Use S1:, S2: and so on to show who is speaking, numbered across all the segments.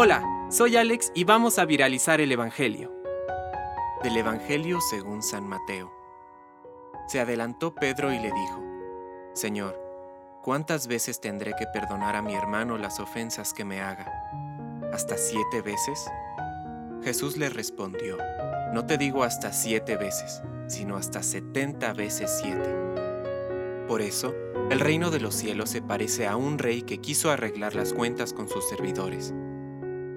S1: Hola, soy Alex y vamos a viralizar el Evangelio. Del Evangelio según San Mateo. Se adelantó Pedro y le dijo, Señor, ¿cuántas veces tendré que perdonar a mi hermano las ofensas que me haga? ¿Hasta siete veces? Jesús le respondió, No te digo hasta siete veces, sino hasta setenta veces siete. Por eso, el reino de los cielos se parece a un rey que quiso arreglar las cuentas con sus servidores.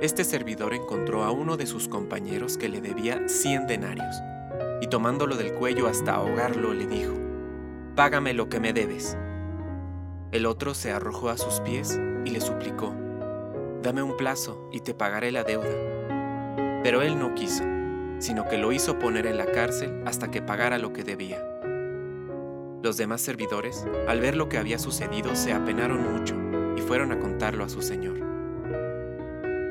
S1: este servidor encontró a uno de sus compañeros que le debía cien denarios, y tomándolo del cuello hasta ahogarlo le dijo, Págame lo que me debes. El otro se arrojó a sus pies y le suplicó, Dame un plazo y te pagaré la deuda. Pero él no quiso, sino que lo hizo poner en la cárcel hasta que pagara lo que debía. Los demás servidores, al ver lo que había sucedido, se apenaron mucho y fueron a contarlo a su señor.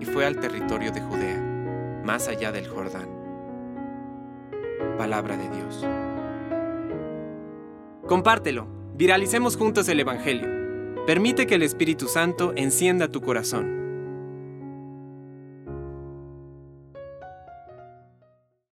S1: y fue al territorio de Judea, más allá del Jordán. Palabra de Dios. Compártelo, viralicemos juntos el Evangelio. Permite que el Espíritu Santo encienda tu corazón.